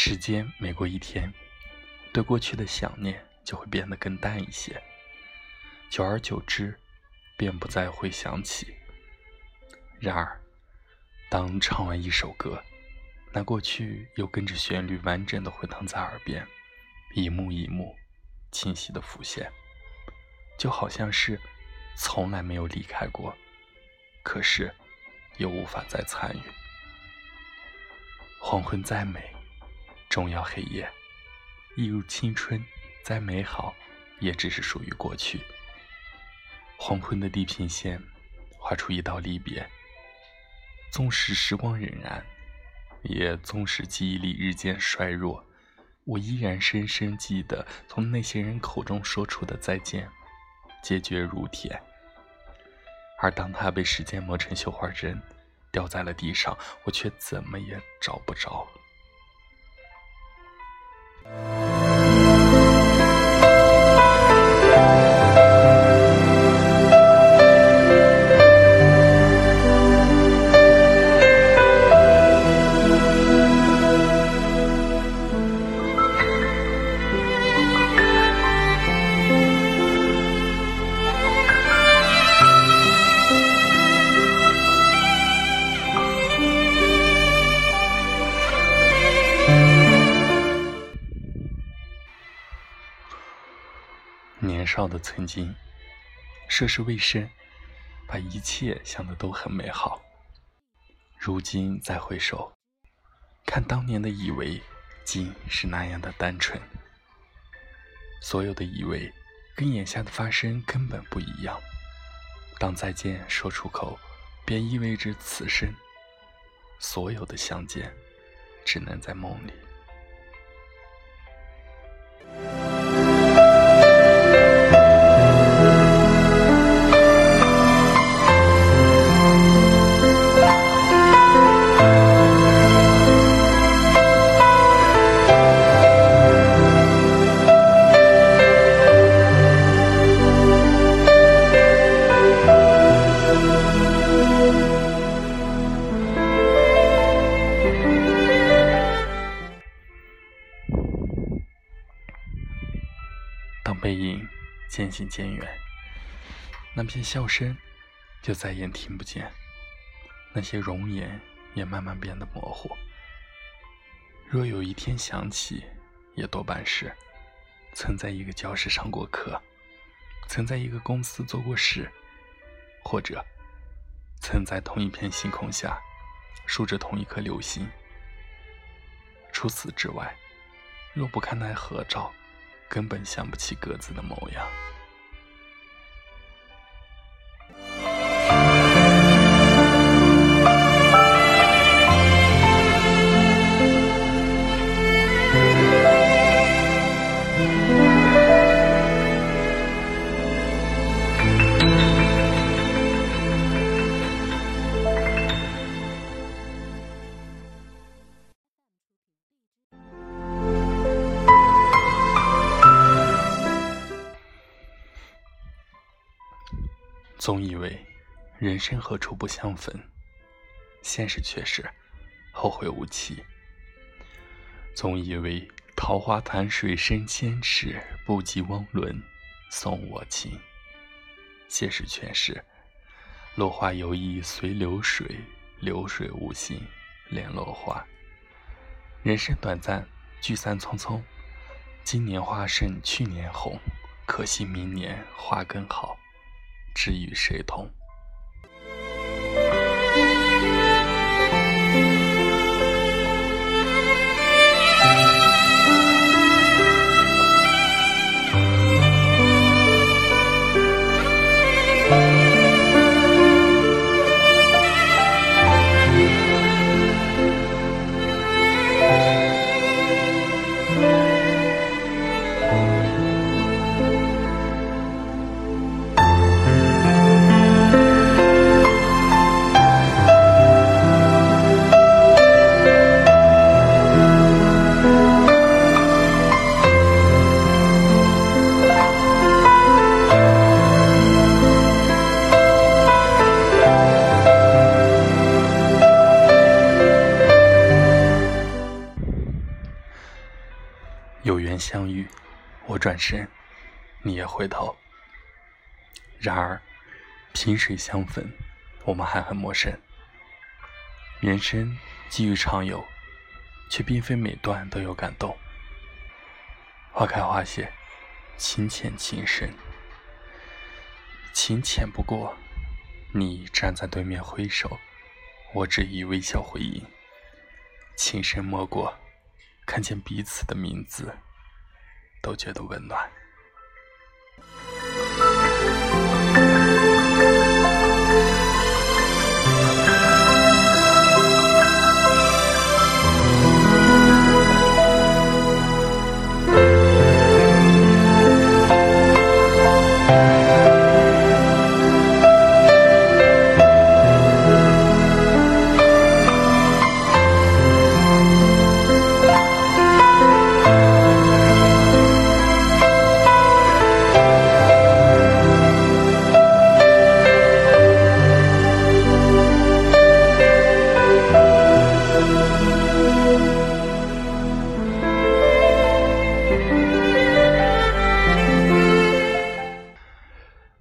时间每过一天，对过去的想念就会变得更淡一些，久而久之，便不再会想起。然而，当唱完一首歌，那过去又跟着旋律完整的回荡在耳边，一幕一幕清晰的浮现，就好像是从来没有离开过，可是又无法再参与。黄昏再美，重要黑夜；一如青春，再美好，也只是属于过去。黄昏的地平线，画出一道离别。纵使时光荏苒，也纵使记忆力日渐衰弱，我依然深深记得从那些人口中说出的再见，坚决如铁。而当他被时间磨成绣花针。掉在了地上，我却怎么也找不着。Bye. 年少的曾经，涉世未深，把一切想的都很美好。如今再回首，看当年的以为，竟是那样的单纯。所有的以为，跟眼下的发生根本不一样。当再见说出口，便意味着此生所有的相见，只能在梦里。当背影渐行渐远，那片笑声就再也听不见，那些容颜也慢慢变得模糊。若有一天想起，也多半是曾在一个教室上过课，曾在一个公司做过事，或者曾在同一片星空下数着同一颗流星。除此之外，若不看那合照。根本想不起各自的模样。总以为人生何处不相逢，现实却是后会无期。总以为桃花潭水深千尺，不及汪伦送我情，现实却是落花有意随流水，流水无心恋落花。人生短暂，聚散匆匆，今年花胜去年红，可惜明年花更好。是与谁同？转身，你也回头。然而，萍水相逢，我们还很陌生。人生机遇常有，却并非每段都有感动。花开花谢，情浅情深。情浅不过，你站在对面挥手，我只以微笑回应。情深莫过，看见彼此的名字，都觉得温暖。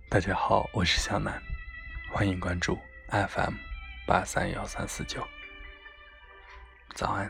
大家好，我是向南，欢迎关注 FM 八三幺三四九。早安。